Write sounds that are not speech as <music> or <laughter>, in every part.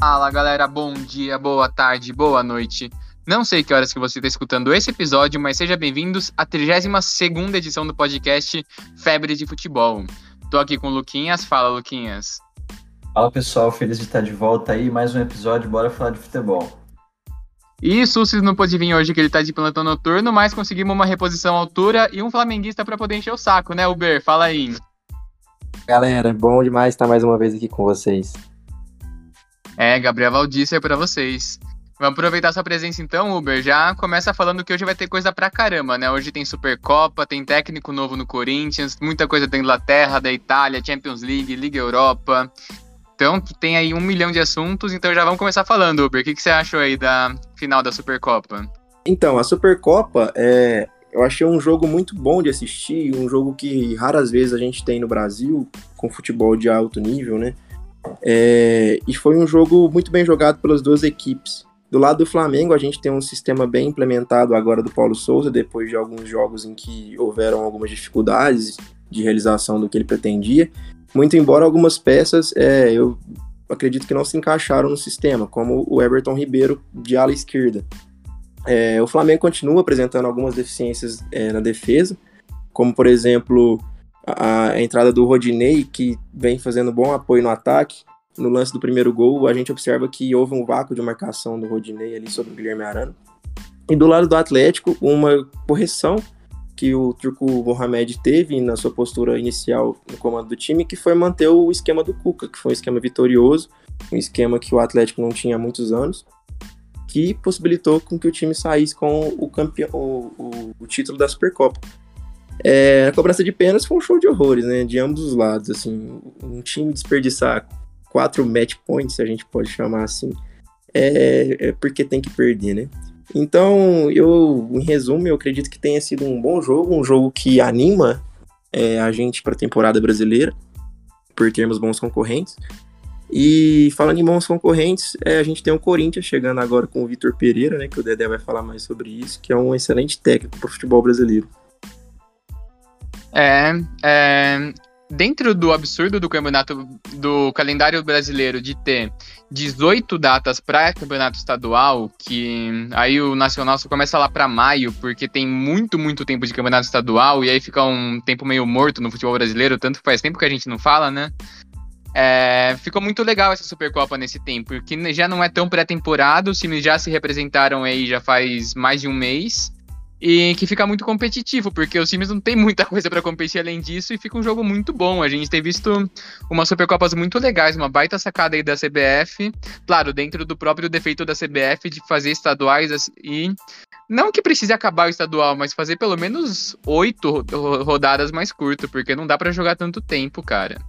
Fala galera, bom dia, boa tarde, boa noite. Não sei que horas que você está escutando esse episódio, mas sejam bem-vindos à 32ª edição do podcast Febre de Futebol. Tô aqui com o Luquinhas, fala Luquinhas. Fala pessoal, feliz de estar de volta aí, mais um episódio, bora falar de futebol. E Sussis não pôde vir hoje que ele tá de plantão noturno, mas conseguimos uma reposição à altura e um flamenguista para poder encher o saco, né, Uber? Fala aí. Galera, bom demais estar mais uma vez aqui com vocês. É, Gabriel Valdícia é para vocês. Vamos aproveitar sua presença então, Uber. Já começa falando que hoje vai ter coisa pra caramba, né? Hoje tem Supercopa, tem técnico novo no Corinthians, muita coisa da Inglaterra, da Itália, Champions League, Liga Europa. Então tem aí um milhão de assuntos, então já vamos começar falando, Uber. O que, que você achou aí da final da Supercopa? Então, a Supercopa é. Eu achei um jogo muito bom de assistir, um jogo que raras vezes a gente tem no Brasil, com futebol de alto nível, né? É, e foi um jogo muito bem jogado pelas duas equipes. Do lado do Flamengo, a gente tem um sistema bem implementado agora do Paulo Souza, depois de alguns jogos em que houveram algumas dificuldades de realização do que ele pretendia. Muito embora algumas peças, é, eu acredito que não se encaixaram no sistema, como o Everton Ribeiro de ala esquerda. É, o Flamengo continua apresentando algumas deficiências é, na defesa, como por exemplo a, entrada do Rodinei, que vem fazendo bom apoio no ataque. No lance do primeiro gol, a gente observa que houve um vácuo de marcação do Rodinei ali sobre o Guilherme Arana. E do lado do Atlético, uma correção que o Turco Mohamed teve na sua postura inicial no comando do time, que foi manter o esquema do Cuca, que foi um esquema vitorioso, um esquema que o Atlético não tinha há muitos anos, que possibilitou com que o time saísse com o, campeão, o, o, o título da Supercopa. É, a cobrança de pênaltis foi um show de horrores, né? De ambos os lados, assim. Um time desperdiçar quatro match points, se a gente pode chamar assim, é, é porque tem que perder, né? Então, eu, em resumo, eu acredito que tenha sido um bom jogo, um jogo que anima é, a gente para a temporada brasileira, por termos bons concorrentes. E falando em bons concorrentes, é, a gente tem o Corinthians chegando agora com o Vitor Pereira, né, que o Dedé vai falar mais sobre isso, que é um excelente técnico para o futebol brasileiro. É, é, dentro do absurdo do campeonato do calendário brasileiro de ter 18 datas para campeonato estadual, que aí o nacional só começa lá para maio, porque tem muito, muito tempo de campeonato estadual e aí fica um tempo meio morto no futebol brasileiro, tanto que faz tempo que a gente não fala, né? É, ficou muito legal essa Supercopa nesse tempo, porque já não é tão pré-temporada, os times já se representaram aí já faz mais de um mês e que fica muito competitivo, porque os times não tem muita <laughs> coisa para competir além disso e fica um jogo muito bom. A gente tem visto umas Supercopas muito legais, uma baita sacada aí da CBF, claro, dentro do próprio defeito da CBF de fazer estaduais e não que precise acabar o estadual, mas fazer pelo menos oito rodadas mais curto, porque não dá para jogar tanto tempo, cara.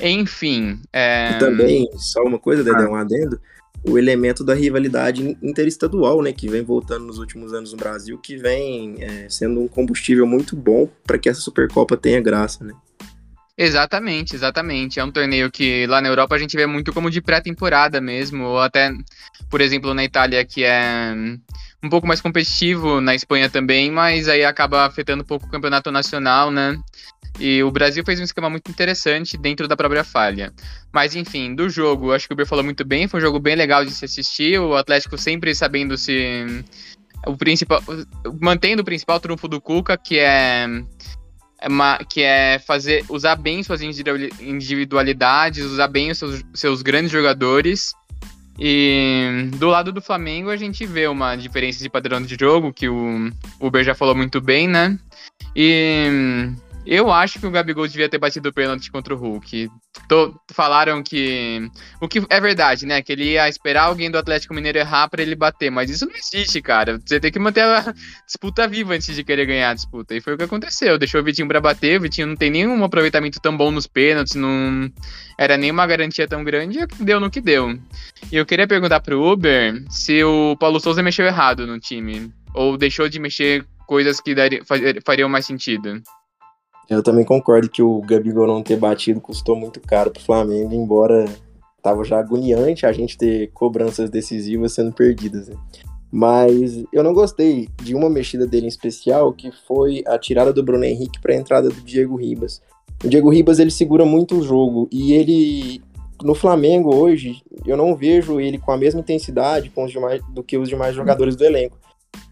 Enfim. É... E também, só uma coisa, Dedé, um adendo o elemento da rivalidade interestadual, né, que vem voltando nos últimos anos no Brasil, que vem é, sendo um combustível muito bom para que essa Supercopa tenha graça, né? Exatamente, exatamente. É um torneio que lá na Europa a gente vê muito como de pré-temporada mesmo, ou até, por exemplo, na Itália, que é um pouco mais competitivo, na Espanha também, mas aí acaba afetando um pouco o campeonato nacional, né? E o Brasil fez um esquema muito interessante dentro da própria falha. Mas enfim, do jogo, acho que o Uber falou muito bem, foi um jogo bem legal de se assistir. O Atlético sempre sabendo se. O principal. Mantendo o principal trunfo do Cuca, que é. é que é fazer usar bem suas individualidades, usar bem os seus, seus grandes jogadores. E do lado do Flamengo a gente vê uma diferença de padrão de jogo, que o Uber já falou muito bem, né? E eu acho que o Gabigol devia ter batido o pênalti contra o Hulk. Tô, falaram que. O que é verdade, né? Que ele ia esperar alguém do Atlético Mineiro errar para ele bater. Mas isso não existe, cara. Você tem que manter a <laughs> disputa viva antes de querer ganhar a disputa. E foi o que aconteceu. Deixou o Vitinho pra bater. O Vitinho não tem nenhum aproveitamento tão bom nos pênaltis. Não era nenhuma garantia tão grande. Deu no que deu. E eu queria perguntar pro Uber se o Paulo Souza mexeu errado no time. Ou deixou de mexer coisas que daria, fariam mais sentido. Eu também concordo que o Gabigol não ter batido custou muito caro pro Flamengo, embora tava já agoniante a gente ter cobranças decisivas sendo perdidas. Né? Mas eu não gostei de uma mexida dele em especial, que foi a tirada do Bruno Henrique para a entrada do Diego Ribas. O Diego Ribas ele segura muito o jogo e ele no Flamengo hoje, eu não vejo ele com a mesma intensidade com os demais, do que os demais jogadores do elenco.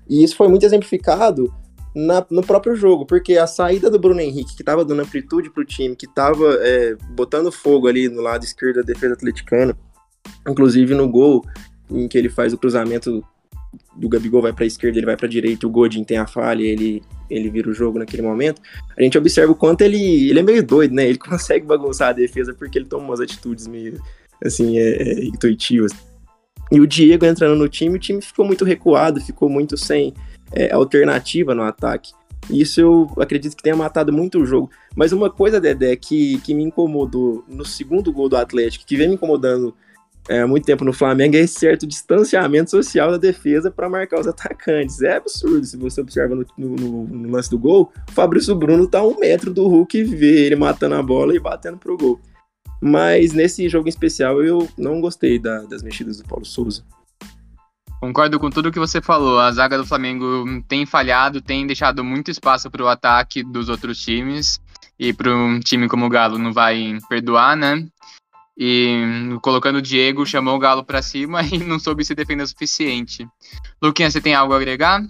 E isso foi muito exemplificado na, no próprio jogo, porque a saída do Bruno Henrique, que estava dando amplitude para o time, que estava é, botando fogo ali no lado esquerdo da defesa atleticana, inclusive no gol em que ele faz o cruzamento do Gabigol vai para a esquerda, ele vai para a direita, o Godin tem a falha, ele ele vira o jogo naquele momento. A gente observa o quanto ele ele é meio doido, né? Ele <laughs> consegue bagunçar a defesa porque ele toma umas atitudes meio assim é, é, intuitivas. E o Diego entrando no time, o time ficou muito recuado, ficou muito sem é, alternativa no ataque. Isso eu acredito que tenha matado muito o jogo. Mas uma coisa, Dedé, que, que me incomodou no segundo gol do Atlético, que vem me incomodando é, há muito tempo no Flamengo, é esse certo distanciamento social da defesa para marcar os atacantes. É absurdo. Se você observa no, no, no, lance do gol, o Fabrício Bruno tá a um metro do Hulk e vê ele matando a bola e batendo pro gol. Mas nesse jogo em especial eu não gostei da, das mexidas do Paulo Souza. Concordo com tudo que você falou. A zaga do Flamengo tem falhado, tem deixado muito espaço para o ataque dos outros times. E para um time como o Galo não vai perdoar, né? E colocando o Diego, chamou o Galo para cima <laughs> e não soube se defender o suficiente. Luquinha, você tem algo a agregar?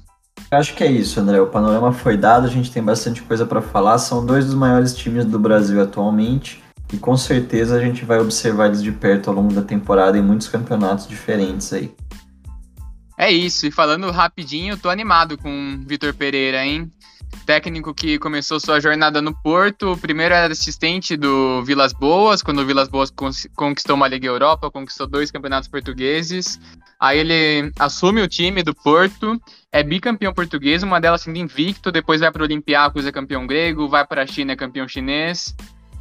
Acho que é isso, André. O panorama foi dado, a gente tem bastante coisa para falar. São dois dos maiores times do Brasil atualmente e com certeza a gente vai observar eles de perto ao longo da temporada em muitos campeonatos diferentes aí. É isso, e falando rapidinho, tô animado com o Vitor Pereira, hein? Técnico que começou sua jornada no Porto, primeiro era assistente do Vilas Boas, quando o Vilas Boas conquistou uma Liga Europa, conquistou dois campeonatos portugueses. Aí ele assume o time do Porto, é bicampeão português, uma delas sendo invicto, depois vai para o Olympiacos, é campeão grego, vai para a China, é campeão chinês.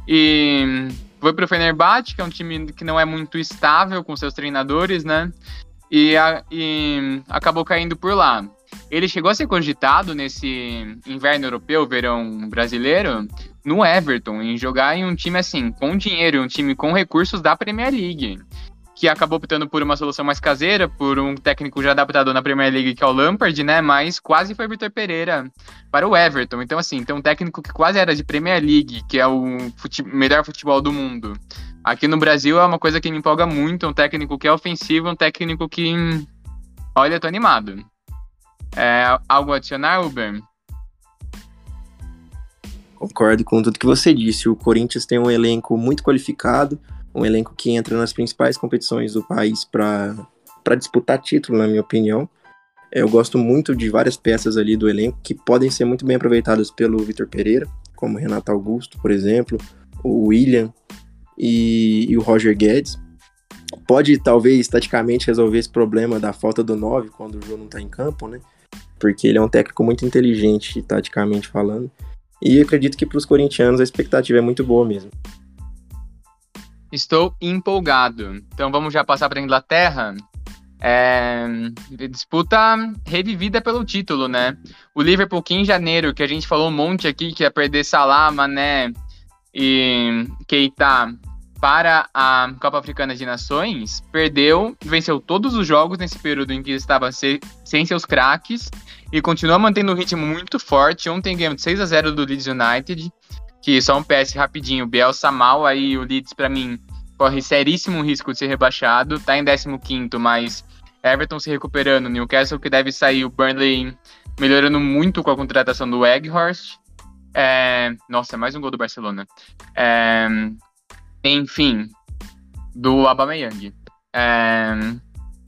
E foi para o Fenerbahçe, que é um time que não é muito estável com seus treinadores, né? E, a, e acabou caindo por lá. Ele chegou a ser cogitado nesse inverno europeu, verão brasileiro, no Everton, em jogar em um time assim, com dinheiro, um time com recursos da Premier League. Que acabou optando por uma solução mais caseira, por um técnico já adaptado na Premier League, que é o Lampard, né? Mas quase foi Vitor Pereira para o Everton. Então, assim, tem um técnico que quase era de Premier League, que é o fute melhor futebol do mundo. Aqui no Brasil é uma coisa que me empolga muito, um técnico que é ofensivo, um técnico que. Olha, tô animado. É, algo a adicionar, Uber? Concordo com tudo que você disse. O Corinthians tem um elenco muito qualificado, um elenco que entra nas principais competições do país para disputar título, na minha opinião. Eu gosto muito de várias peças ali do elenco que podem ser muito bem aproveitadas pelo Vitor Pereira, como Renato Augusto, por exemplo, o William, e, e o Roger Guedes. Pode, talvez, taticamente resolver esse problema da falta do 9 quando o jogo não está em campo, né? Porque ele é um técnico muito inteligente, taticamente falando. E acredito que para os corintianos a expectativa é muito boa mesmo. Estou empolgado. Então vamos já passar para a Inglaterra. É, disputa revivida pelo título, né? O Liverpool que em janeiro, que a gente falou um monte aqui, que ia perder Salah, Mané e Keita para a Copa Africana de Nações, perdeu, venceu todos os jogos nesse período em que estava sem seus craques e continua mantendo um ritmo muito forte. Ontem ganhou de 6 a 0 do Leeds United, que só um PS rapidinho, Bielsa mal, aí o Leeds para mim corre seríssimo risco de ser rebaixado, tá em 15º, mas Everton se recuperando, Newcastle que deve sair, o Burnley melhorando muito com a contratação do Egghorst. É, nossa, mais um gol do Barcelona. É, enfim, do Aubameyang. É,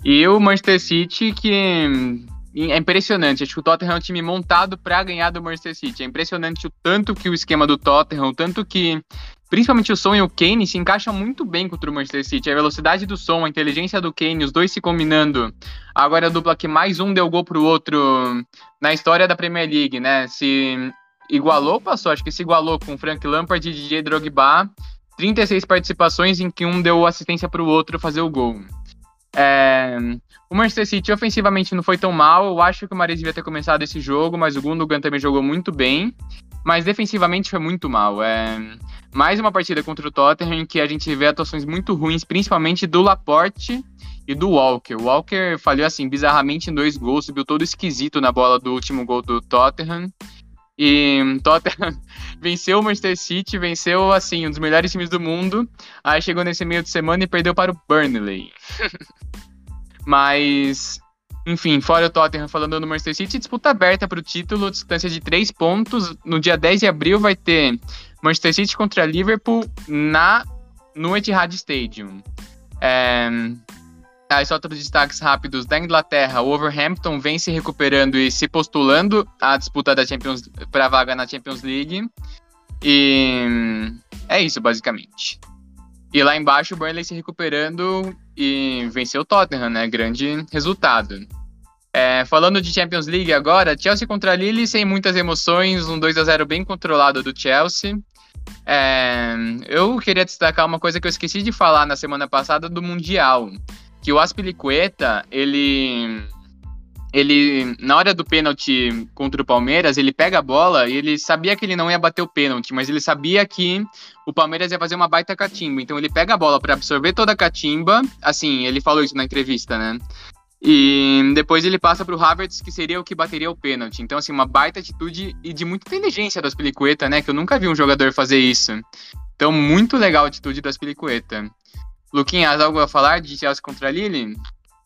e o Manchester City, que é impressionante. Acho que o Tottenham é um time montado para ganhar do Manchester City. É impressionante o tanto que o esquema do Tottenham, o tanto que principalmente o Son e o Kane se encaixam muito bem contra o Manchester City. A velocidade do Son, a inteligência do Kane, os dois se combinando. Agora a dupla que mais um deu gol pro outro na história da Premier League, né? Se igualou, passou, acho que se igualou com Frank Lampard e DJ Drogba. 36 participações em que um deu assistência para o outro fazer o gol. É, o Manchester City ofensivamente não foi tão mal. Eu acho que o Mares devia ter começado esse jogo, mas o Gundogan também jogou muito bem. Mas defensivamente foi muito mal. É, mais uma partida contra o Tottenham em que a gente vê atuações muito ruins, principalmente do Laporte e do Walker. O Walker falhou assim bizarramente em dois gols, subiu todo esquisito na bola do último gol do Tottenham. E Tottenham <laughs> venceu o Manchester City, venceu, assim, um dos melhores times do mundo. Aí chegou nesse meio de semana e perdeu para o Burnley. <laughs> Mas, enfim, fora o Tottenham falando no Manchester City, disputa aberta para o título, distância de três pontos. No dia 10 de abril vai ter Manchester City contra Liverpool na, no Etihad Stadium. É, Aí só outros destaques rápidos da Inglaterra, o Overhampton vem se recuperando e se postulando à disputa da Champions para vaga na Champions League. E é isso basicamente. E lá embaixo o Burnley se recuperando e venceu o Tottenham, né? Grande resultado. É, falando de Champions League agora, Chelsea contra Lille sem muitas emoções, um 2 a 0 bem controlado do Chelsea. É, eu queria destacar uma coisa que eu esqueci de falar na semana passada do Mundial que o Aspilicueta, ele ele na hora do pênalti contra o Palmeiras, ele pega a bola e ele sabia que ele não ia bater o pênalti, mas ele sabia que o Palmeiras ia fazer uma baita catimba. Então ele pega a bola para absorver toda a catimba, assim, ele falou isso na entrevista, né? E depois ele passa para o Havertz, que seria o que bateria o pênalti. Então, assim, uma baita atitude e de muita inteligência do Aspilicueta, né? Que eu nunca vi um jogador fazer isso. Então, muito legal a atitude do Aspilicueta. Luquinhas, algo a falar de Chelsea contra Lille?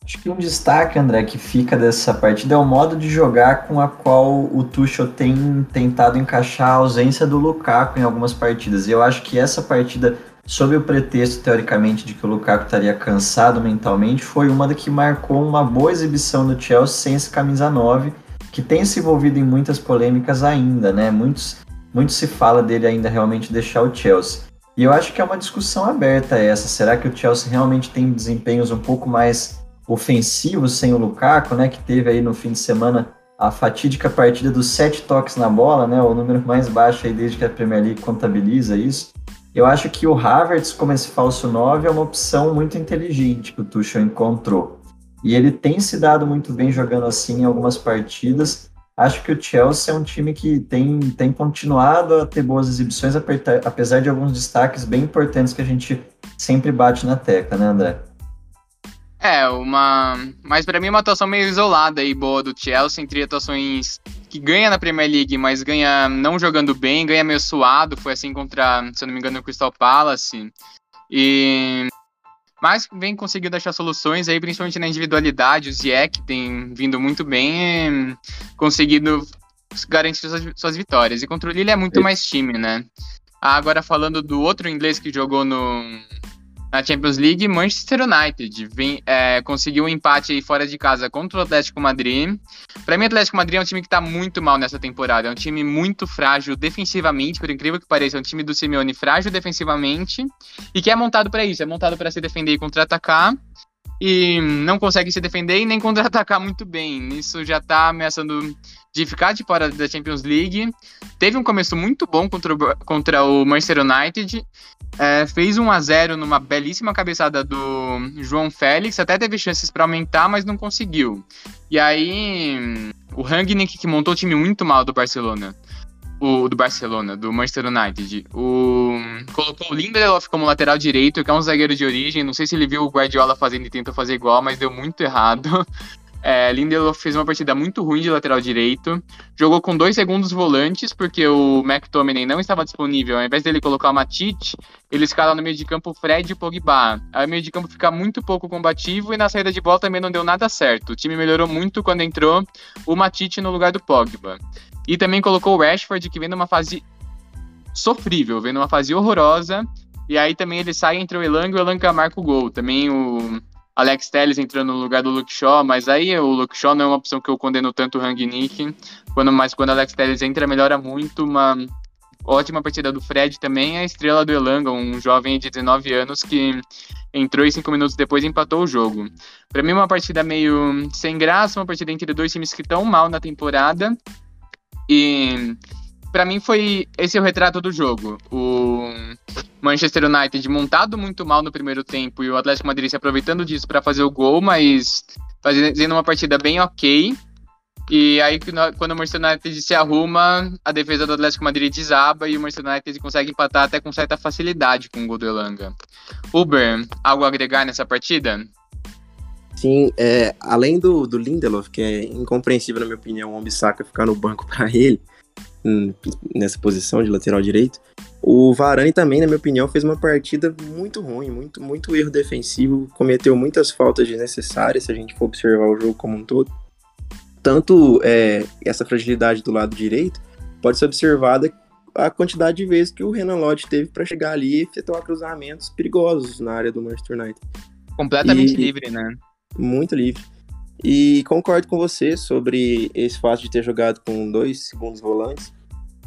Acho que um destaque, André, que fica dessa partida é o modo de jogar com a qual o Tuchel tem tentado encaixar a ausência do Lukaku em algumas partidas. E eu acho que essa partida, sob o pretexto, teoricamente, de que o Lukaku estaria cansado mentalmente, foi uma da que marcou uma boa exibição do Chelsea sem esse camisa 9, que tem se envolvido em muitas polêmicas ainda, né? Muitos, muito se fala dele ainda realmente deixar o Chelsea. E eu acho que é uma discussão aberta essa. Será que o Chelsea realmente tem desempenhos um pouco mais ofensivos sem o Lukaku, né? Que teve aí no fim de semana a fatídica partida dos sete toques na bola, né? O número mais baixo aí desde que a Premier League contabiliza isso. Eu acho que o Havertz como esse falso 9 é uma opção muito inteligente que o Tuchel encontrou. E ele tem se dado muito bem jogando assim em algumas partidas acho que o Chelsea é um time que tem, tem continuado a ter boas exibições, apesar de alguns destaques bem importantes que a gente sempre bate na tecla, né, André? É, uma. Mas para mim é uma atuação meio isolada e boa do Chelsea, entre atuações que ganha na Premier League, mas ganha não jogando bem, ganha meio suado. Foi assim contra, se eu não me engano, o Crystal Palace. E mas vem conseguindo achar soluções aí, principalmente na individualidade. O Ziek tem vindo muito bem, conseguindo garantir suas, suas vitórias. E contra o Lille é muito mais time, né? Agora falando do outro inglês que jogou no, na Champions League, Manchester United vem, é, conseguiu um empate aí fora de casa contra o Atlético Madrid. Para mim, o Atlético Madrid é um time que está muito mal nessa temporada. É um time muito frágil defensivamente, por incrível que pareça, é um time do Simeone frágil defensivamente e que é montado para isso, é montado para se defender e contra-atacar e não consegue se defender e nem <laughs> contra-atacar muito bem. Isso já está ameaçando de ficar de fora da Champions League. Teve um começo muito bom contra o, contra o Manchester United. É, fez 1 a 0 numa belíssima cabeçada do João Félix. Até teve chances para aumentar, mas não conseguiu. E aí, o Rangnick, que montou o time muito mal do Barcelona, o do Barcelona, do Manchester United. O colocou o Lindelof como lateral direito, que é um zagueiro de origem. Não sei se ele viu o Guardiola fazendo e tentou fazer igual, mas deu muito errado. <laughs> É, Lindelof fez uma partida muito ruim de lateral direito. Jogou com dois segundos volantes, porque o McTominay não estava disponível. Ao invés dele colocar o Matite, ele escala no meio de campo o Fred e o Pogba. Aí o meio de campo fica muito pouco combativo e na saída de bola também não deu nada certo. O time melhorou muito quando entrou o Matite no lugar do Pogba. E também colocou o Rashford, que vem numa fase sofrível, vem numa fase horrorosa. E aí também ele sai entre o Elanga e o Elanga marca o gol. Também o Alex Telles entrando no lugar do Luke Shaw, mas aí o Luke Shaw não é uma opção que eu condeno tanto o Rangnick. Quando, mas quando o Alex Telles entra, melhora muito. Uma ótima partida do Fred também, a estrela do Elanga, um jovem de 19 anos que entrou e cinco minutos depois empatou o jogo. Para mim, uma partida meio sem graça, uma partida entre dois times que estão mal na temporada. E para mim foi esse é o retrato do jogo. O Manchester United montado muito mal no primeiro tempo e o Atlético Madrid se aproveitando disso para fazer o gol, mas fazendo uma partida bem ok. E aí, quando o Manchester United se arruma, a defesa do Atlético Madrid desaba e o Manchester United consegue empatar até com certa facilidade com o gol do Elanga. Uber, algo a agregar nessa partida? Sim, é, além do, do Lindelof, que é incompreensível, na minha opinião, o Ambissaca ficar no banco <laughs> para ele, hum, nessa posição de lateral direito. O Varane também, na minha opinião, fez uma partida muito ruim, muito, muito erro defensivo, cometeu muitas faltas desnecessárias, se a gente for observar o jogo como um todo. Tanto é, essa fragilidade do lado direito pode ser observada a quantidade de vezes que o Renan Lodge teve para chegar ali e efetuar cruzamentos perigosos na área do Manchester United. Completamente e, livre, né? Muito livre. E concordo com você sobre esse fato de ter jogado com dois segundos volantes,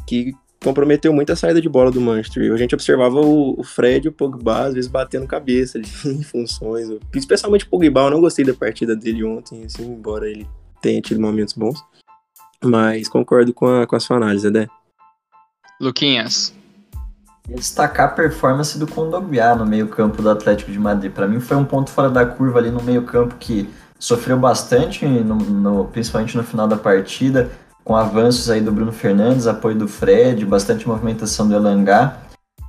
que comprometeu muito a saída de bola do Manchester. A gente observava o, Fred e o Pogba às vezes batendo cabeça ali, <laughs> em funções. Especialmente o Pogba, eu não gostei da partida dele ontem, assim, embora ele tenha tido momentos bons. Mas concordo com a, com a sua análise, né? Luquinhas. Destacar a performance do Condogbia no meio-campo do Atlético de Madrid. Para mim foi um ponto fora da curva ali no meio-campo que sofreu bastante, no, no, principalmente no final da partida, com avanços aí do Bruno Fernandes, apoio do Fred, bastante movimentação do Elangá.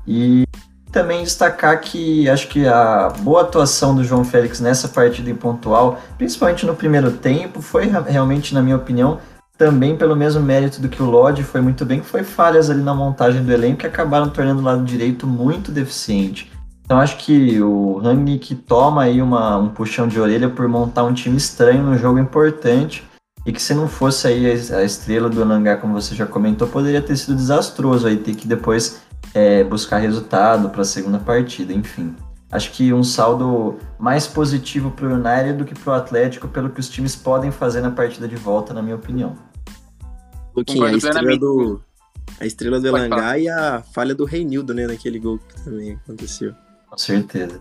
E também destacar que acho que a boa atuação do João Félix nessa partida em pontual, principalmente no primeiro tempo, foi realmente, na minha opinião, também pelo mesmo mérito do que o Lodge foi muito bem, que foi falhas ali na montagem do elenco que acabaram tornando o lado direito muito deficiente. Então acho que o Hang toma aí uma, um puxão de orelha por montar um time estranho no jogo importante e que se não fosse aí a estrela do Nangá, como você já comentou, poderia ter sido desastroso aí ter que depois é, buscar resultado para a segunda partida, enfim. Acho que um saldo mais positivo para o United do que para o Atlético, pelo que os times podem fazer na partida de volta, na minha opinião. Luquinha, a estrela do, a estrela do Elangá e a falha do Reinildo, né, naquele gol que também aconteceu. Com certeza.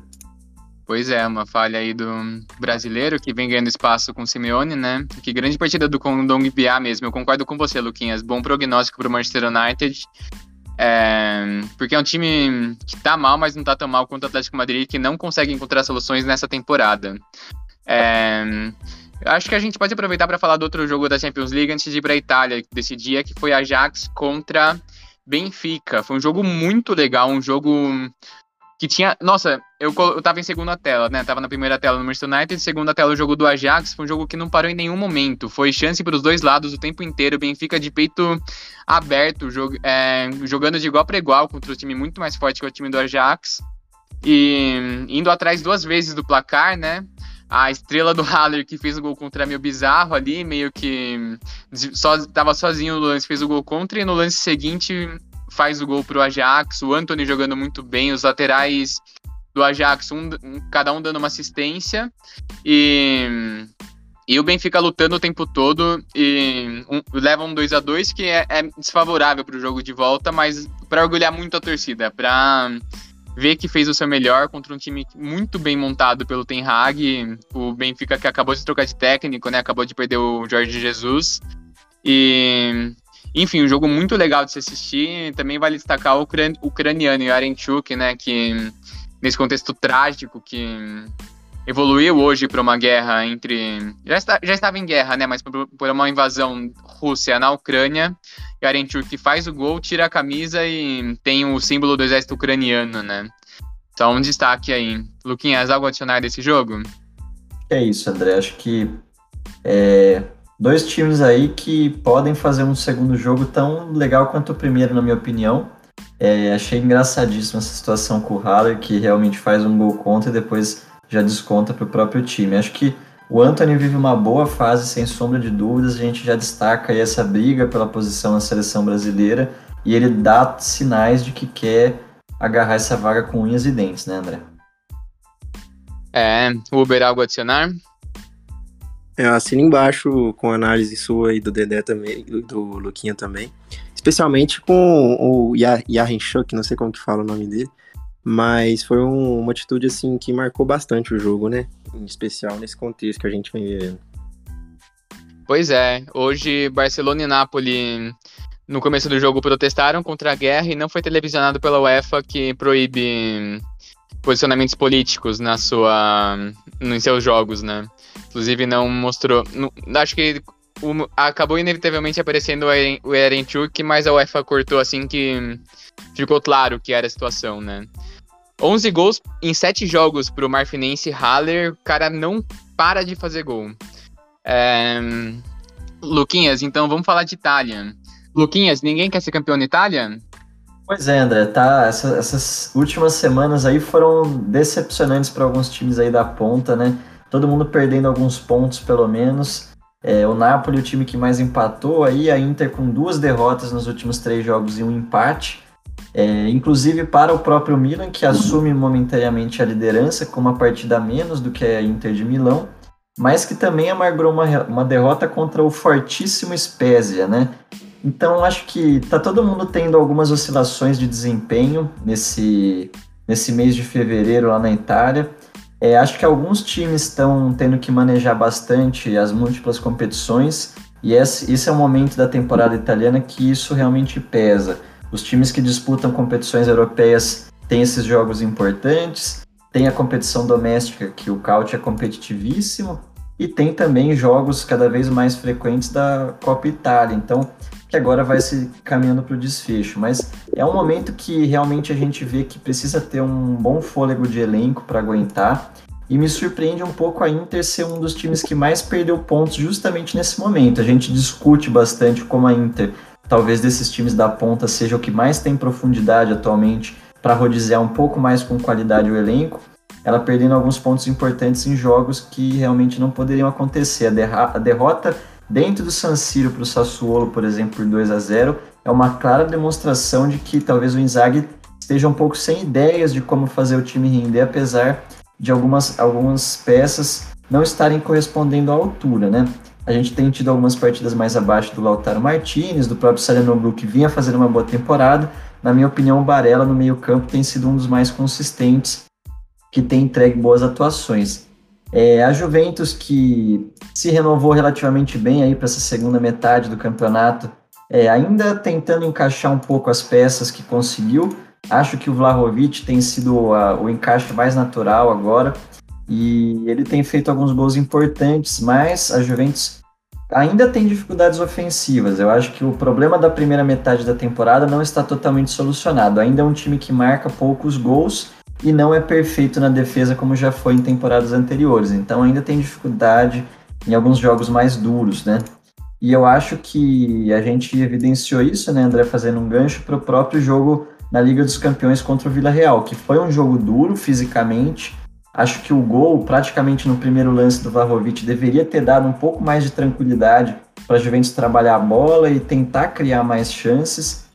Pois é, uma falha aí do brasileiro que vem ganhando espaço com o Simeone, né? Que grande partida do Condong Bia mesmo. Eu concordo com você, Luquinhas. Bom prognóstico para o Manchester United. É, porque é um time que tá mal, mas não tá tão mal quanto o Atlético Madrid, que não consegue encontrar soluções nessa temporada. É, acho que a gente pode aproveitar para falar do outro jogo da Champions League antes de ir para a Itália desse dia, que foi Ajax contra Benfica. Foi um jogo muito legal, um jogo que tinha. Nossa, eu, eu tava em segunda tela, né? Tava na primeira tela no Manchester United, segunda tela o jogo do Ajax. Foi um jogo que não parou em nenhum momento. Foi chance para os dois lados o tempo inteiro. Benfica de peito aberto, jog, é, jogando de igual para igual contra o time muito mais forte que o time do Ajax. E indo atrás duas vezes do placar, né? A estrela do Haller que fez o gol contra meio bizarro ali, meio que só, tava sozinho no lance, fez o gol contra, e no lance seguinte faz o gol pro Ajax, o Anthony jogando muito bem, os laterais do Ajax, um, cada um dando uma assistência, e, e o Benfica lutando o tempo todo, e um, leva um 2 a 2 que é, é desfavorável para o jogo de volta, mas para orgulhar muito a torcida, para ver que fez o seu melhor contra um time muito bem montado pelo Ten Hag, o Benfica que acabou de trocar de técnico, né, acabou de perder o Jorge Jesus, e enfim, um jogo muito legal de se assistir. Também vale destacar o ucraniano Yarenchuk, né, que nesse contexto trágico que evoluiu hoje para uma guerra entre já, está, já estava em guerra, né, mas por, por uma invasão russa na Ucrânia. Yarenchuk faz o gol, tira a camisa e tem o símbolo do exército ucraniano, né? Então, um destaque aí. Luquinhas, algo adicionar desse jogo? É isso, André. Acho que é, dois times aí que podem fazer um segundo jogo tão legal quanto o primeiro, na minha opinião. É, achei engraçadíssima essa situação com o Haller, que realmente faz um gol contra e depois já desconta para o próprio time. Acho que o Anthony vive uma boa fase, sem sombra de dúvidas. A gente já destaca aí essa briga pela posição na seleção brasileira e ele dá sinais de que quer agarrar essa vaga com unhas e dentes, né, André? É, Uber, algo adicionar? É, eu assino embaixo com a análise sua e do Dedé também, do Luquinha também. Especialmente com o Yarin Shuk, não sei como que fala o nome dele. Mas foi um, uma atitude, assim, que marcou bastante o jogo, né? Em especial nesse contexto que a gente vem vivendo. Pois é, hoje Barcelona e Napoli no começo do jogo protestaram contra a guerra e não foi televisionado pela UEFA que proíbe posicionamentos políticos na sua, nos seus jogos, né? Inclusive não mostrou. Não, acho que o, acabou inevitavelmente aparecendo o Eren Chuk, mas a UEFA cortou assim que ficou claro que era a situação, né? 11 gols em 7 jogos pro Marfinense Haller, o cara não para de fazer gol. É... Luquinhas, então vamos falar de Itália. Luquinhas, ninguém quer ser campeão na Itália? Pois é, André, tá. Essa, essas últimas semanas aí foram decepcionantes para alguns times aí da ponta, né? Todo mundo perdendo alguns pontos, pelo menos. É, o Napoli, o time que mais empatou, aí a Inter com duas derrotas nos últimos três jogos e um empate. É, inclusive para o próprio Milan, que assume momentaneamente a liderança com uma partida a menos do que a Inter de Milão, mas que também amargou uma, uma derrota contra o fortíssimo Spezia, né? Então acho que tá todo mundo tendo algumas oscilações de desempenho nesse, nesse mês de fevereiro lá na Itália. É, acho que alguns times estão tendo que manejar bastante as múltiplas competições, e esse, esse é o momento da temporada italiana que isso realmente pesa. Os times que disputam competições europeias têm esses jogos importantes, tem a competição doméstica, que o Caute é competitivíssimo, e tem também jogos cada vez mais frequentes da Copa Itália. Então, que agora vai se caminhando para o desfecho. Mas é um momento que realmente a gente vê que precisa ter um bom fôlego de elenco para aguentar. E me surpreende um pouco a Inter ser um dos times que mais perdeu pontos justamente nesse momento. A gente discute bastante como a Inter, talvez desses times da ponta, seja o que mais tem profundidade atualmente para rodiziar um pouco mais com qualidade o elenco. Ela perdendo alguns pontos importantes em jogos que realmente não poderiam acontecer. A, a derrota dentro do San Siro para o Sassuolo, por exemplo, por 2 a 0 é uma clara demonstração de que talvez o Inzaghi esteja um pouco sem ideias de como fazer o time render, apesar de algumas, algumas peças não estarem correspondendo à altura, né? A gente tem tido algumas partidas mais abaixo do Lautaro Martinez, do próprio Salenoglu, que vinha fazendo uma boa temporada. Na minha opinião, o Barella no meio campo tem sido um dos mais consistentes, que tem entregue boas atuações. É, a Juventus, que se renovou relativamente bem aí para essa segunda metade do campeonato, é, ainda tentando encaixar um pouco as peças que conseguiu. Acho que o Vlahovic tem sido a, o encaixe mais natural agora e ele tem feito alguns gols importantes, mas a Juventus ainda tem dificuldades ofensivas. Eu acho que o problema da primeira metade da temporada não está totalmente solucionado. Ainda é um time que marca poucos gols e não é perfeito na defesa como já foi em temporadas anteriores. Então ainda tem dificuldade em alguns jogos mais duros, né? E eu acho que a gente evidenciou isso, né, André, fazendo um gancho para o próprio jogo na Liga dos Campeões contra o Vila Real, que foi um jogo duro fisicamente. Acho que o gol, praticamente no primeiro lance do Vlahovic, deveria ter dado um pouco mais de tranquilidade para a Juventus trabalhar a bola e tentar criar mais chances.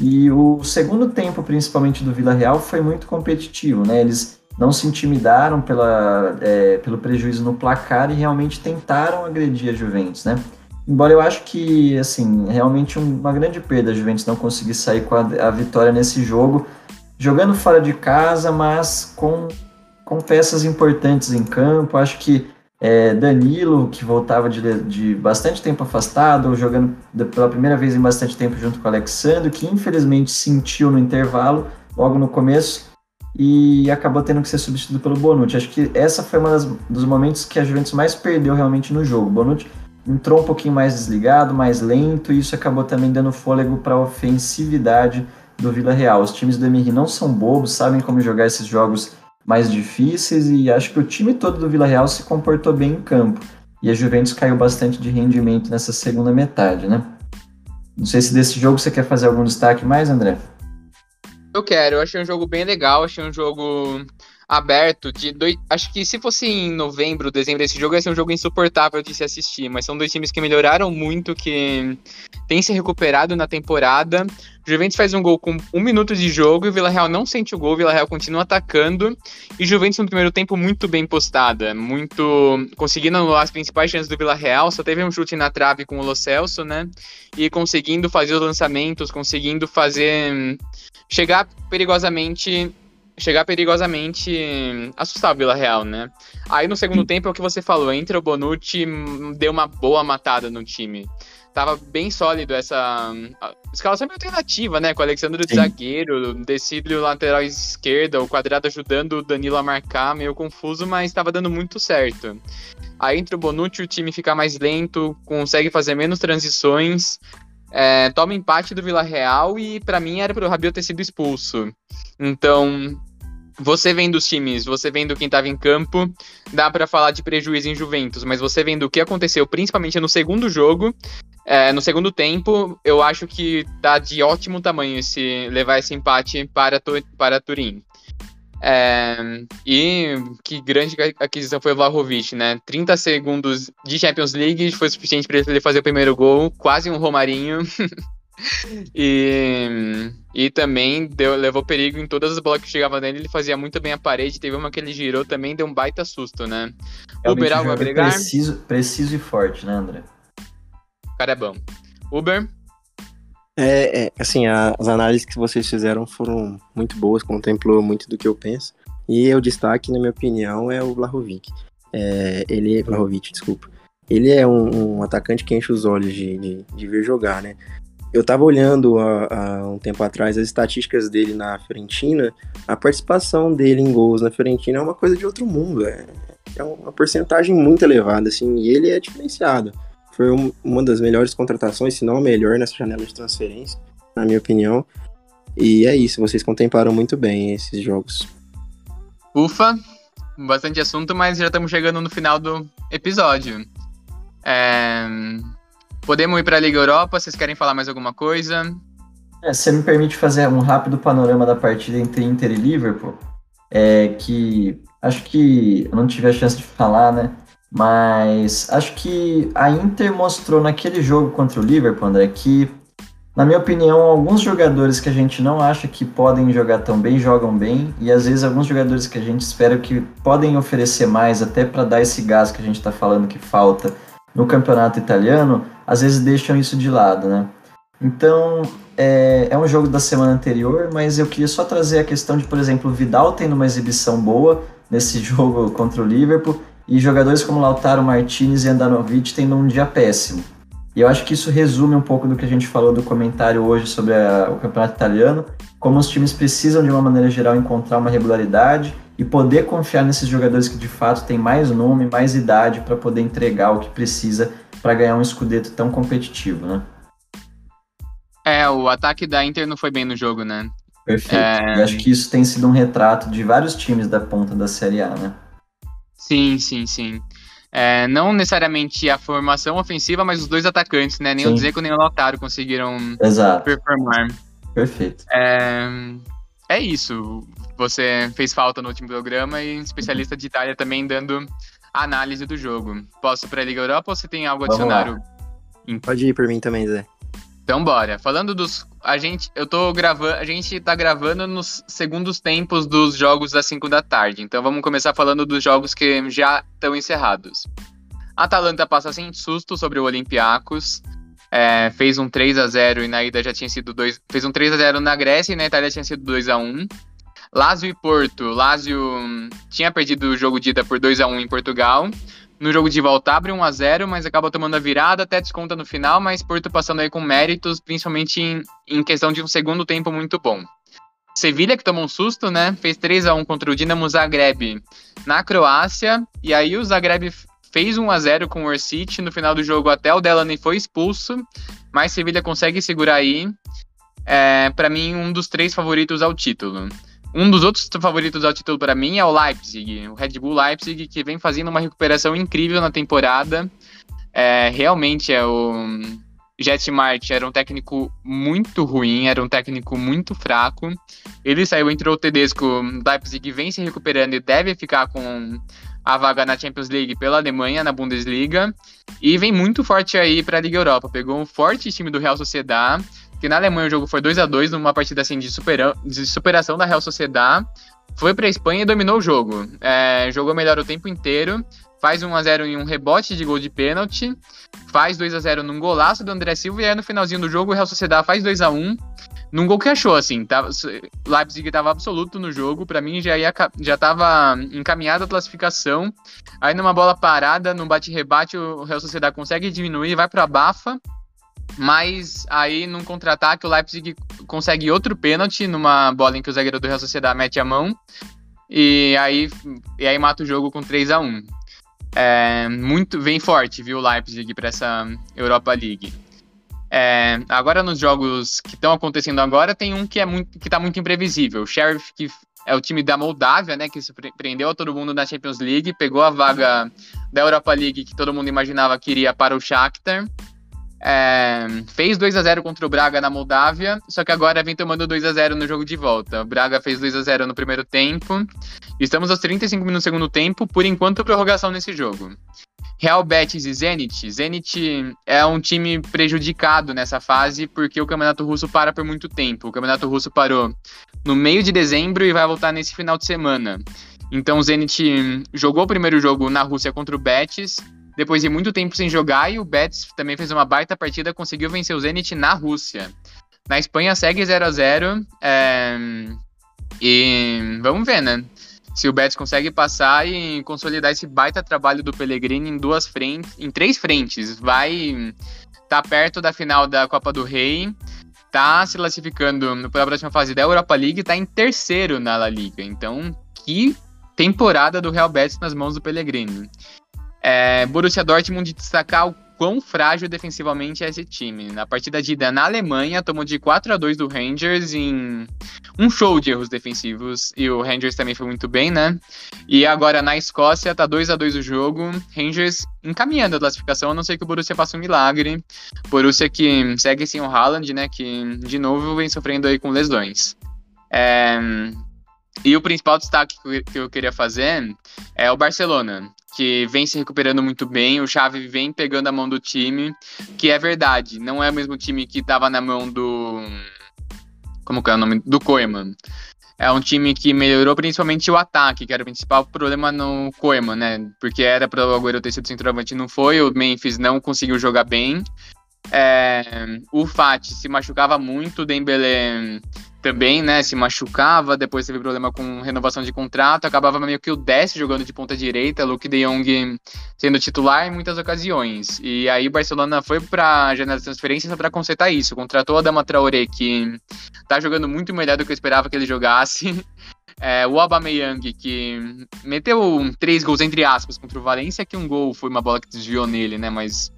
E o segundo tempo, principalmente do Vila Real, foi muito competitivo, né? Eles não se intimidaram pela, é, pelo prejuízo no placar e realmente tentaram agredir a Juventus, né? Embora eu acho que, assim, realmente uma grande perda a Juventus não conseguir sair com a, a vitória nesse jogo, jogando fora de casa, mas com, com peças importantes em campo. Acho que é, Danilo, que voltava de, de bastante tempo afastado, jogando pela primeira vez em bastante tempo junto com o Alexandre, que infelizmente sentiu no intervalo, logo no começo, e acabou tendo que ser substituído pelo Bonucci. Acho que essa foi um dos momentos que a Juventus mais perdeu realmente no jogo. Bonucci entrou um pouquinho mais desligado, mais lento, e isso acabou também dando fôlego para a ofensividade do Vila Real. Os times do Emery não são bobos, sabem como jogar esses jogos mais difíceis e acho que o time todo do Vila Real se comportou bem em campo. E a Juventus caiu bastante de rendimento nessa segunda metade, né? Não sei se desse jogo você quer fazer algum destaque mais, André? Eu quero, eu achei um jogo bem legal, achei um jogo aberto de dois. Acho que se fosse em novembro, dezembro, esse jogo ia ser um jogo insuportável de se assistir. Mas são dois times que melhoraram muito, que têm se recuperado na temporada. O Juventus faz um gol com um minuto de jogo e o Vila Real não sente o gol, o Vila Real continua atacando. E Juventus no primeiro tempo muito bem postada, muito conseguindo anular as principais chances do Vila Real. Só teve um chute na trave com o Lo Celso, né? E conseguindo fazer os lançamentos, conseguindo fazer chegar perigosamente chegar perigosamente assustar o Vila Real, né? Aí no segundo tempo é o que você falou, entra o Bonucci, deu uma boa matada no time. Tava bem sólido essa escalação meio alternativa, né? Com o Alexandre de zagueiro, Decílio lateral esquerda, o quadrado ajudando o Danilo a marcar, meio confuso, mas estava dando muito certo. Aí entra o Bonucci, o time fica mais lento, consegue fazer menos transições, é, toma empate do Vila Real e para mim era pro Rabiot ter sido expulso. Então, você vendo os times, você vendo quem estava em campo, dá para falar de prejuízo em Juventus, mas você vendo o que aconteceu, principalmente no segundo jogo, É, no segundo tempo, eu acho que tá de ótimo tamanho esse levar esse empate para, para Turim. É, e que grande aquisição foi o Vlahovic, né? 30 segundos de Champions League foi suficiente para ele fazer o primeiro gol, quase um Romarinho. <laughs> e, e também deu, levou perigo em todas as bolas que chegavam nele, ele fazia muito bem a parede, teve uma que ele girou também, deu um baita susto, né? Uber, algo agregar? Preciso, preciso e forte, né, André? O cara é bom. Uber? É, é, assim, a, as análises que vocês fizeram foram muito boas, contemplou muito do que eu penso. E o destaque, na minha opinião, é o Vlahovic. É, ele, Vlahovic, desculpa. Ele é um, um, atacante que enche os olhos de, de, de ver jogar, né? Eu tava olhando há, um tempo atrás as estatísticas dele na Fiorentina, a participação dele em gols na Fiorentina é uma coisa de outro mundo, é, é uma porcentagem muito elevada, assim, e ele é diferenciado. Foi um, uma das melhores contratações, se não a melhor nessa janela de transferência, na minha opinião. E é isso, vocês contemplaram muito bem esses jogos. Ufa, bastante assunto, mas já estamos chegando no final do episódio. É... Podemos ir para a Liga Europa? Vocês querem falar mais alguma coisa? É, você me permite fazer um rápido panorama da partida entre Inter e Liverpool? É que acho que eu não tive a chance de falar, né? Mas acho que a Inter mostrou naquele jogo contra o Liverpool, André, que, na minha opinião, alguns jogadores que a gente não acha que podem jogar tão bem, jogam bem, e às vezes alguns jogadores que a gente espera que podem oferecer mais, até para dar esse gás que a gente está falando que falta no campeonato italiano, às vezes deixam isso de lado, né? Então, é, é um jogo da semana anterior, mas eu queria só trazer a questão de, por exemplo, o Vidal tendo uma exibição boa nesse <laughs> jogo contra o Liverpool, e jogadores como Lautaro Martinez e Andanovic tendo um dia péssimo. E eu acho que isso resume um pouco do que a gente falou do comentário hoje sobre a, o campeonato italiano, como os times precisam, de uma maneira geral, encontrar uma regularidade e poder confiar nesses jogadores que de fato têm mais nome, mais idade para poder entregar o que precisa para ganhar um escudeto tão competitivo, né? É, o ataque da Inter não foi bem no jogo, né? Perfeito. É... Eu acho que isso tem sido um retrato de vários times da ponta da Série A, né? Sim, sim, sim. É, não necessariamente a formação ofensiva, mas os dois atacantes, né? Nem sim. o Dzeko nem o Lautaro conseguiram Exato. performar. Perfeito. É, é isso. Você fez falta no último programa e especialista de Itália também dando análise do jogo. Posso para a Liga Europa ou você tem algo a adicionar? Pode ir por mim também, Zé. Então bora. Falando dos. A gente. Eu tô gravando. A gente tá gravando nos segundos tempos dos jogos das 5 da tarde. Então vamos começar falando dos jogos que já estão encerrados. A Atalanta passa sem susto sobre o Olympiacos. É, fez um 3 a 0 e na ida já tinha sido 2. Fez um 3 a 0 na Grécia e na Itália tinha sido 2 a 1 Lazio e Porto. Lazio tinha perdido o jogo de ida por 2 a 1 em Portugal. No jogo de volta abre 1 a 0 mas acaba tomando a virada, até desconta no final, mas Porto passando aí com méritos, principalmente em, em questão de um segundo tempo muito bom. Sevilha, que tomou um susto, né? Fez 3 a 1 contra o Dinamo Zagreb na Croácia, e aí o Zagreb fez 1 a 0 com o Orsic, no final do jogo até o Delaney foi expulso, mas Sevilha consegue segurar aí. É, para mim, um dos três favoritos ao título. Um dos outros favoritos ao título para mim é o Leipzig, o Red Bull Leipzig, que vem fazendo uma recuperação incrível na temporada. É, realmente é o Jet Mart era um técnico muito ruim, era um técnico muito fraco. Ele saiu, entrou o Tedesco, Leipzig vem se recuperando e deve ficar com a vaga na Champions League pela Alemanha, na Bundesliga. E vem muito forte aí para a Liga Europa. Pegou um forte time do Real Sociedad que na Alemanha o jogo foi 2 a 2 numa partida assim de, supera de superação da Real Sociedad. Foi para a Espanha e dominou o jogo. É, jogou melhor o tempo inteiro. Faz 1 a 0 em um rebote de gol de pênalti. Faz 2 a 0 num golaço do André Silva. E aí no finalzinho do jogo o Real Sociedad faz 2 a 1 num gol que achou, assim. Tava, Leipzig estava absoluto no jogo. Para mim já, ia, já tava encaminhada a classificação. Aí numa bola parada, num bate-rebate, o Real Sociedad consegue diminuir, vai para Bafa. Mas aí, num contra-ataque, o Leipzig consegue outro pênalti numa bola em que o zagueiro do Real Sociedade mete a mão. E aí, e aí mata o jogo com 3 a 1 é, muito Vem forte, viu, o Leipzig para essa Europa League. É, agora, nos jogos que estão acontecendo agora, tem um que é muito, que tá muito imprevisível. O Sheriff, que é o time da Moldávia, né, que surpreendeu todo mundo na Champions League, pegou a vaga da Europa League que todo mundo imaginava que iria para o Shakhtar É, fez 2 a 0 contra o Braga na Moldávia, só que agora vem tomando 2 a 0 no jogo de volta. O Braga fez 2 a 0 no primeiro tempo. Estamos aos 35 minutos do segundo tempo, por enquanto prorrogação nesse jogo. Real Betis e Zenit. Zenit é um time prejudicado nessa fase porque o Campeonato Russo para por muito tempo. O Campeonato Russo parou no meio de dezembro e vai voltar nesse final de semana. Então o Zenit jogou o primeiro jogo na Rússia contra o Betis, depois de muito tempo sem jogar, e o Betis também fez uma baita partida, conseguiu vencer o Zenit na Rússia. Na Espanha segue 0 a 0 é... e vamos ver, né? Se o Betis consegue passar e consolidar esse baita trabalho do Pellegrini em duas frentes, em três frentes, vai tá perto da final da Copa do Rei, tá se classificando para a próxima fase da Europa League, tá em terceiro na La Liga. Então, que temporada do Real Betis nas mãos do Pellegrini. É, Borussia Dortmund destacar o quão frágil defensivamente é esse time. Na partida de ida na Alemanha, tomou de 4 a 2 do Rangers em um show de erros defensivos. E o Rangers também foi muito bem, né? E agora na Escócia, tá 2 a 2 o jogo. Rangers encaminhando a classificação, a não ser que o Borussia faça um milagre. Borussia que segue sem o Haaland, né? Que de novo vem sofrendo aí com lesões. É... E o principal destaque que eu queria fazer é o Barcelona, que vem se recuperando muito bem, o Xavi vem pegando a mão do time, que é verdade, não é o mesmo time que estava na mão do... como que é o nome? Do Koeman. É um time que melhorou principalmente o ataque, que era o principal problema no Koeman, né? Porque era para o Agüero ter sido centroavante, não foi, o Memphis não conseguiu jogar bem. É, o Fati se machucava muito, o Dembele também, né, se machucava, depois teve problema com renovação de contrato, acabava meio que o 10 jogando de ponta direita, Luke de Jong sendo titular em muitas ocasiões. E aí o Barcelona foi para a janela de transferências para consertar isso, contratou a Dama Traoré, que tá jogando muito melhor do que eu esperava que ele jogasse. <laughs> É, o Aubameyang, que meteu três gols entre aspas contra o Valência, que um gol foi uma bola que desviou nele, né, mas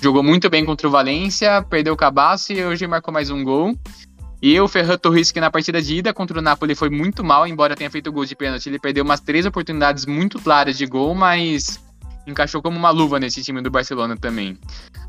jogou muito bem contra o Valência, perdeu o cabaço e hoje marcou mais um gol. E o Ferran Torres, que na partida de ida contra o Napoli foi muito mal, embora tenha feito gol de pênalti, ele perdeu umas três oportunidades muito claras de gol, mas encaixou como uma luva nesse time do Barcelona também.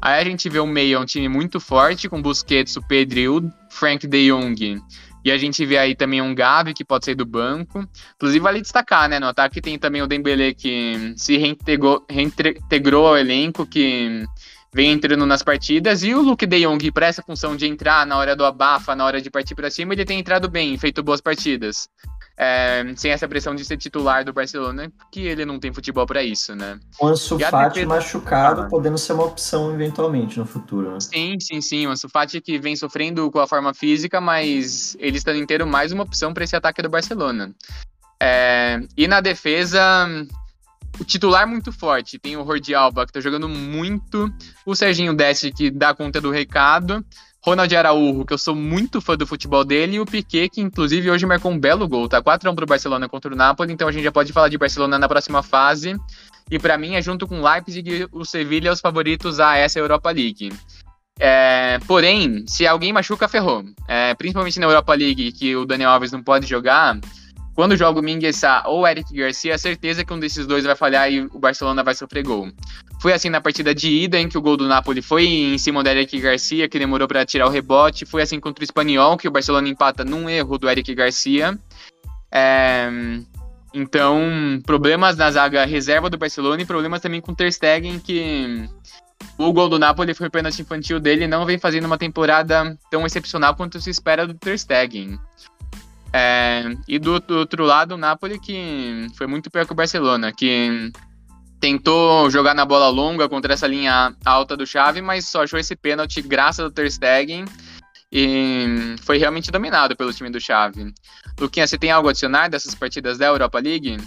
Aí a gente vê o meio, um time muito forte, com Busquets, o Pedro Frank de Jong. E a gente vê aí também um Gavi, que pode sair do banco. Inclusive, vale destacar, né? No ataque tem também o Dembele, que se reintegrou, reintegrou ao elenco, que vem entrando nas partidas. E o Luke De Jong, para essa função de entrar na hora do abafa, na hora de partir para cima, ele tem entrado bem, feito boas partidas. É, sem essa pressão de ser titular do Barcelona, que ele não tem futebol para isso, né? O Ansu Fati machucado, ah, podendo ser uma opção eventualmente no futuro, né? Sim, sim, sim. O Ansu Fati que vem sofrendo com a forma física, mas ele está inteiro mais uma opção para esse ataque do Barcelona. É, e na defesa, o titular muito forte. Tem o Jordi Alba, que tá jogando muito. O Serginho Deste, que dá conta do recado. Ronald Araújo, que eu sou muito fã do futebol dele. E o Piquet, que inclusive hoje marcou um belo gol. Tá 4x1 pro Barcelona contra o Napoli. Então a gente já pode falar de Barcelona na próxima fase. E para mim é junto com o Leipzig o Sevilla os favoritos a essa Europa League. É, porém, se alguém machuca, ferrou. É, principalmente na Europa League, que o Daniel Alves não pode jogar, quando joga o Mingueza ou Eric Garcia, é certeza que um desses dois vai falhar e o Barcelona vai sofrer gol. Foi assim na partida de ida, em que o gol do Napoli foi em cima do Eric Garcia, que demorou para tirar o rebote. Foi assim contra o Espanhol, que o Barcelona empata num erro do Eric Garcia. É... Então, problemas na zaga reserva do Barcelona e problemas também com o Ter Stegen, que o gol do Napoli foi pênalti infantil dele não vem fazendo uma temporada tão excepcional quanto se espera do Ter Stegen. É, e do, do, outro lado, o Napoli que foi muito pior que o Barcelona, que tentou jogar na bola longa contra essa linha alta do Xavi, mas só achou esse pênalti graças ao Ter Stegen e foi realmente dominado pelo time do Xavi. Luquinha, você tem algo a adicionar dessas partidas da Europa League?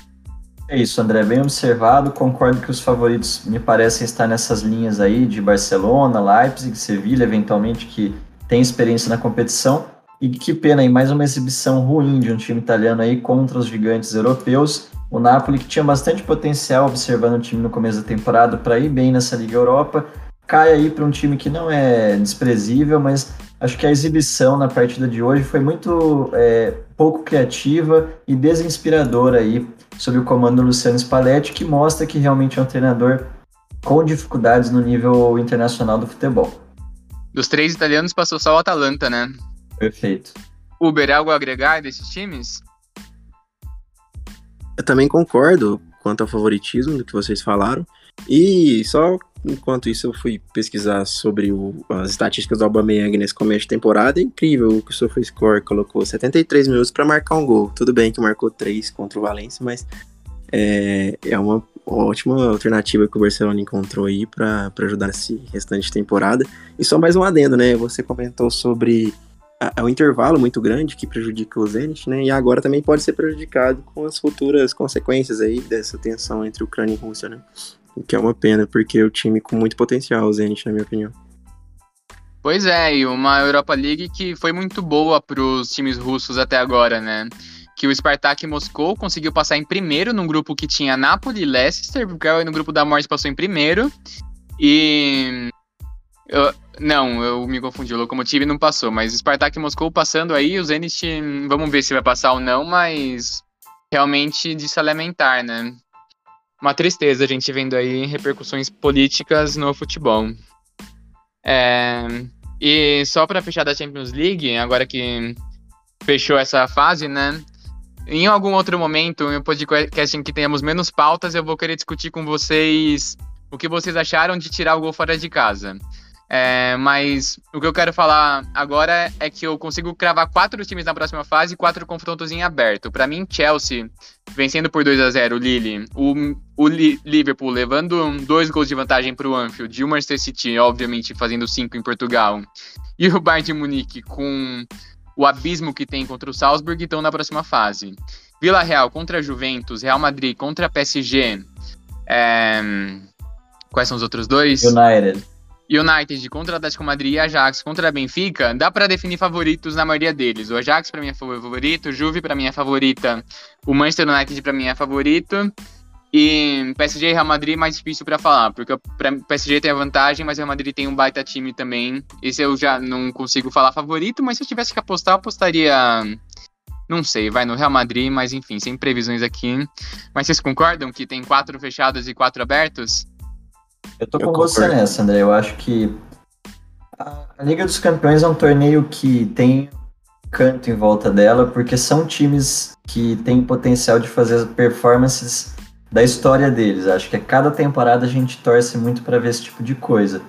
É isso, André, bem observado. Concordo que os favoritos me parecem estar nessas linhas aí de Barcelona, Leipzig, Sevilha, eventualmente, que tem experiência na competição. E que pena aí, mais uma exibição ruim de um time italiano aí contra os gigantes europeus. O Napoli, que tinha bastante potencial observando o time no começo da temporada para ir bem nessa Liga Europa, cai aí para um time que não é desprezível, mas acho que a exibição na partida de hoje foi muito é, pouco criativa e desinspiradora aí, sob o comando do Luciano Spalletti, que mostra que realmente é um treinador com dificuldades no nível internacional do futebol. Dos três italianos passou só o Atalanta, né? Perfeito. Uber, algo a agregar desses times? Eu também concordo quanto ao favoritismo do que vocês falaram. E só enquanto isso eu fui pesquisar sobre o, as estatísticas do Aubameyang nesse começo de temporada. É incrível que o SofaScore colocou 73 minutos para marcar um gol. Tudo bem que marcou 3 contra o Valencia, mas é, é uma ótima alternativa que o Barcelona encontrou aí para ajudar esse restante de temporada. E só mais um adendo, né? Você comentou sobre o intervalo muito grande que prejudica o Zenit, né? E agora também pode ser prejudicado com as futuras consequências aí dessa tensão entre Ucrânia e Rússia, né? O que é uma pena, porque é o time com muito potencial, o Zenit, na minha opinião. Pois é, e uma Europa League que foi muito boa para os times russos até agora, né? Que o Spartak Moscou conseguiu passar em primeiro num grupo que tinha Napoli e Leicester, porque no grupo da morte passou em primeiro. E. Eu, não, eu me confundi, o Lokomotiv não passou, mas Spartak Moscou passando aí, o Zenit, vamos ver se vai passar ou não, mas realmente de se alimentar, né? uma tristeza a gente vendo aí repercussões políticas no futebol. É, e só para fechar da Champions League, agora que fechou essa fase, né? Em algum outro momento, em um podcast em que tenhamos menos pautas, eu vou querer discutir com vocês o que vocês acharam de tirar o gol fora de casa. É, mas o que eu quero falar agora é que eu consigo cravar quatro times na próxima fase e quatro confrontos em aberto. Para mim, Chelsea vencendo por 2 a 0 o Lille, o, o Liverpool levando dois gols de vantagem para o Anfield e o Manchester City, obviamente, fazendo cinco em Portugal. E o Bayern de Munique com o abismo que tem contra o Salzburg estão na próxima fase. Vila Real contra Juventus, Real Madrid contra PSG. É... Quais são os outros dois? United. United contra Atlético Madrid e Ajax contra Benfica, dá para definir favoritos na maioria deles. O Ajax para mim é favorito, o Juve para mim é favorita, o Manchester United para mim é favorito. E PSG e Real Madrid é mais difícil para falar, porque o PSG tem a vantagem, mas o Real Madrid tem um baita time também. Esse eu já não consigo falar favorito, mas se eu tivesse que apostar, eu apostaria não sei, vai no Real Madrid, mas enfim, sem previsões aqui. Mas vocês concordam que tem quatro fechados e quatro abertos? Eu tô eu com concordo. você nessa, André. Eu acho que a Liga dos Campeões é um torneio que tem canto em volta dela, porque são times que têm potencial de fazer performances da história deles. Acho que a cada temporada a gente torce muito para ver esse tipo de coisa.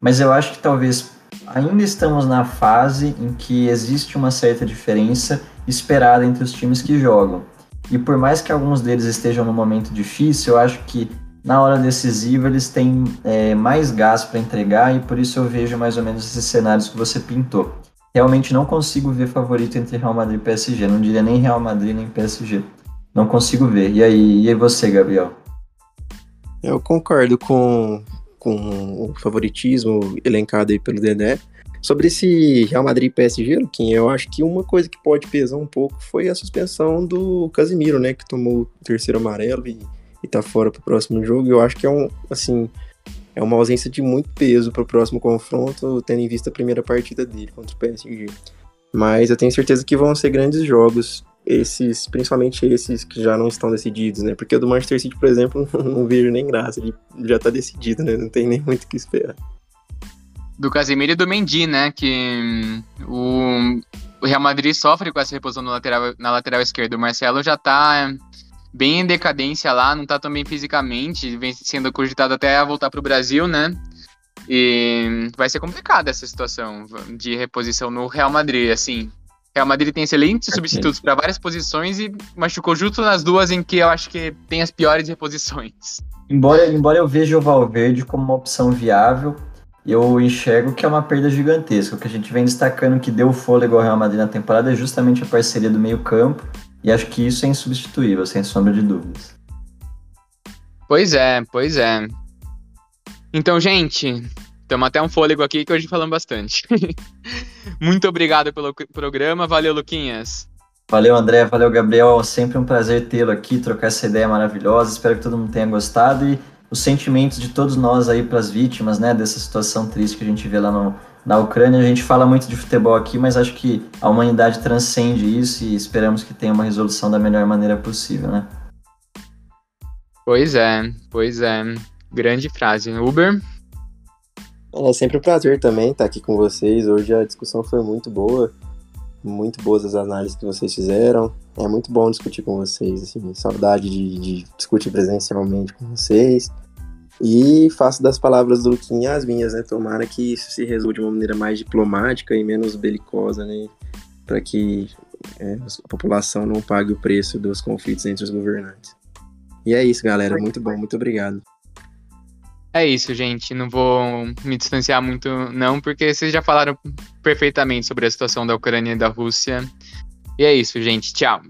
Mas eu acho que talvez ainda estamos na fase em que existe uma certa diferença esperada entre os times que jogam. E por mais que alguns deles estejam num momento difícil, eu acho que na hora decisiva eles têm é, mais gás para entregar e por isso eu vejo mais ou menos esses cenários que você pintou. Realmente não consigo ver favorito entre Real Madrid e PSG, não diria nem Real Madrid nem PSG. Não consigo ver. E aí, e aí você, Gabriel? Eu concordo com, com o favoritismo elencado aí pelo Dedé. Sobre esse Real Madrid e PSG, Luquinha, eu acho que uma coisa que pode pesar um pouco foi a suspensão do Casimiro, né? Que tomou o terceiro amarelo e e tá fora pro próximo jogo. Eu acho que é um, assim, é uma ausência de muito peso pro próximo confronto, tendo em vista a primeira partida dele contra o PSG. Mas eu tenho certeza que vão ser grandes jogos, esses, principalmente esses que já não estão decididos, né? Porque o do Manchester City, por exemplo, <laughs> não, vejo nem graça, ele já tá decidido, né? Não tem nem muito o que esperar. Do Casemiro e do Mendy, né? Que hum, o, o Real Madrid sofre com essa reposição lateral, na lateral esquerda. O Marcelo já tá bem em decadência lá, não tá tão bem fisicamente, vem sendo cogitado até a voltar pro Brasil, né? E vai ser complicada essa situação de reposição no Real Madrid, assim. Real Madrid tem excelentes okay. substitutos para várias posições e machucou justo nas duas em que eu acho que tem as piores reposições. Embora, embora eu veja o Valverde como uma opção viável, eu enxergo que é uma perda gigantesca. O que a gente vem destacando que deu fôlego ao Real Madrid na temporada é justamente a parceria do meio-campo e acho que isso é insubstituível, sem sombra de dúvidas. Pois é, pois é. Então, gente, estamos até um fôlego aqui que hoje falamos bastante. <laughs> Muito obrigado pelo programa. Valeu, Luquinhas. Valeu, André. Valeu, Gabriel. Sempre um prazer tê-lo aqui, trocar essa ideia maravilhosa. Espero que todo mundo tenha gostado e os sentimentos de todos nós aí para as vítimas, né, dessa situação triste que a gente vê lá no, na Ucrânia. A gente fala muito de futebol aqui, mas acho que a humanidade transcende isso e esperamos que tenha uma resolução da melhor maneira possível, né? Pois é, pois é. Grande frase. Uber? É sempre um prazer também estar aqui com vocês. Hoje a discussão foi muito boa, muito boas as análises que vocês fizeram. É muito bom discutir com vocês, assim, saudade de, de discutir presencialmente com vocês. E faço das palavras do Luquinha as minhas, né? Tomara que isso se resolva de uma maneira mais diplomática e menos belicosa, né? Para que é, a população não pague o preço dos conflitos entre os governantes. E é isso, galera. Muito bom, muito obrigado. É isso, gente. Não vou me distanciar muito, não, porque vocês já falaram perfeitamente sobre a situação da Ucrânia e da Rússia. E é isso, gente. Tchau.